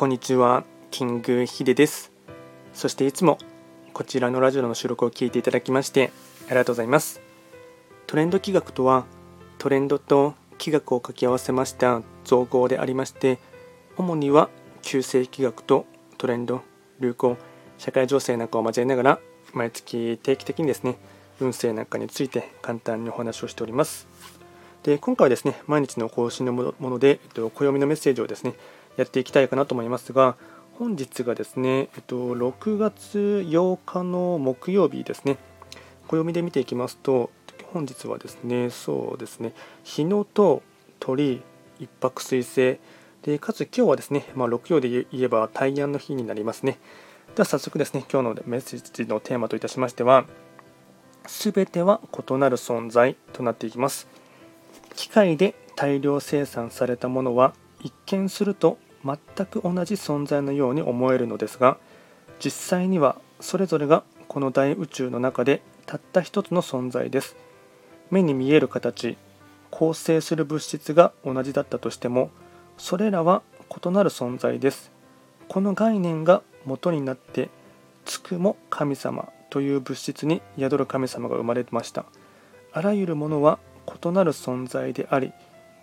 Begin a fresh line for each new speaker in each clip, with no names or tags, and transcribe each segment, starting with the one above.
こんにちは、キングヒデです。そしていつもこちらのラジオの収録を聞いていただきましてありがとうございます。トレンド企画とはトレンドと企画を掛け合わせました造語でありまして主には旧世企画とトレンド、流行、社会情勢なんかを交えながら毎月定期的にですね運勢なんかについて簡単にお話をしております。で今回はですね毎日の更新のもので、えっと、暦のメッセージをですねやっていきたいかなと思いますが本日がですね、えっと、6月8日の木曜日ですね。暦で見ていきますと本日はですねそうですね日野と鳥一泊水星。でかつ今日はですね、まあ、6曜で言えば大安の日になりますね。では早速ですね今日のメッセージのテーマといたしましては全ては異なる存在となっていきます。機械で大量生産されたものは一見すると全く同じ存在のように思えるのですが実際にはそれぞれがこの大宇宙の中でたった一つの存在です。目に見える形構成する物質が同じだったとしてもそれらは異なる存在です。この概念が元になってつくも神様という物質に宿る神様が生まれました。あらゆるものは異なる存在であり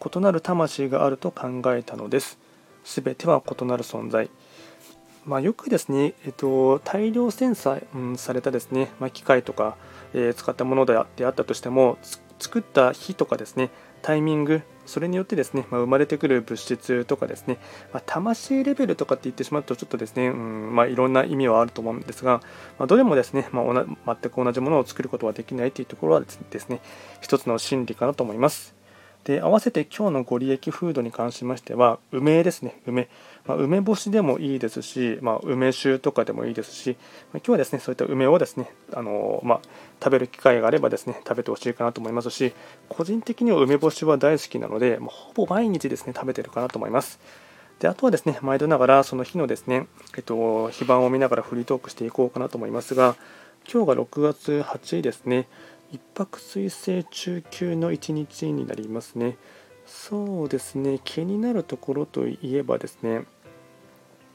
異なる魂があると考えたのです。すべては異なる存在。まあ、よくですね、えっと、大量生産、うん、されたですね、まあ、機械とか、えー、使ったものであったとしても、作った日とかですね、タイミング、それによってですね、まあ、生まれてくる物質とかですね、まあ、魂レベルとかって言ってしまうと、ちょっとですね、うんまあ、いろんな意味はあると思うんですが、まあ、どれもですね、まあ、全く同じものを作ることはできないというところはですね、一つの真理かなと思います。で合わせて今日のご利益フードに関しましては梅ですね梅、まあ、梅干しでもいいですし、まあ、梅酒とかでもいいですし、まあ、今日はですねそういった梅をですねあの、ま食べる機会があればですね食べてほしいかなと思いますし個人的には梅干しは大好きなのでもうほぼ毎日ですね食べてるかなと思います。であとはですね毎度ながらその日のですね、えっと、非番を見ながらフリートークしていこうかなと思いますが今日が6月8日ですね。一泊水星中級の一日になりますね。そうですね、気になるところといえばですね、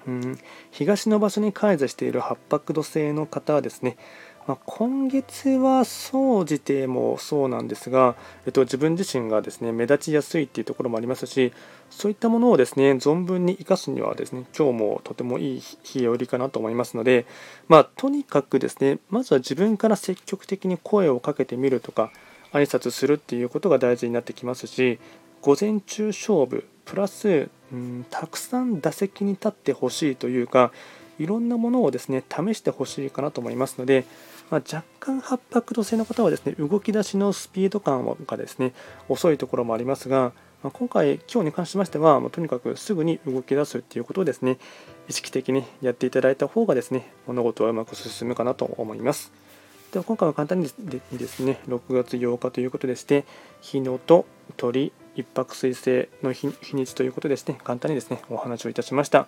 うん、東の場所に介在している八白土星の方はですね、まあ、今月は総じてもそうなんですが、えっと、自分自身がですね目立ちやすいっていうところもありますしそういったものをですね存分に生かすにはですね今日もとてもいい日和かなと思いますので、まあ、とにかくですねまずは自分から積極的に声をかけてみるとか挨拶するっていうことが大事になってきますし午前中勝負プラス、うん、たくさん打席に立ってほしいというかいろんなものをですね試してほしいかなと思いますので、まあ、若干八白土星の方はですね動き出しのスピード感がですね遅いところもありますが、まあ、今回今日に関しましては、まあ、とにかくすぐに動き出すっていうことをですね意識的にやっていただいた方がですね物事はうまく進むかなと思います。では今回は簡単にですね6月8日ということでして日野と鳥一泊水星の日にちということでですね簡単にですねお話をいたしました。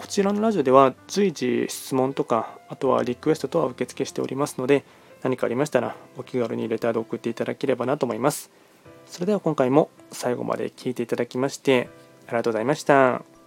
こちらのラジオでは随時質問とかあとはリクエストとは受付しておりますので何かありましたらお気軽にレターで送っていただければなと思いますそれでは今回も最後まで聴いていただきましてありがとうございました。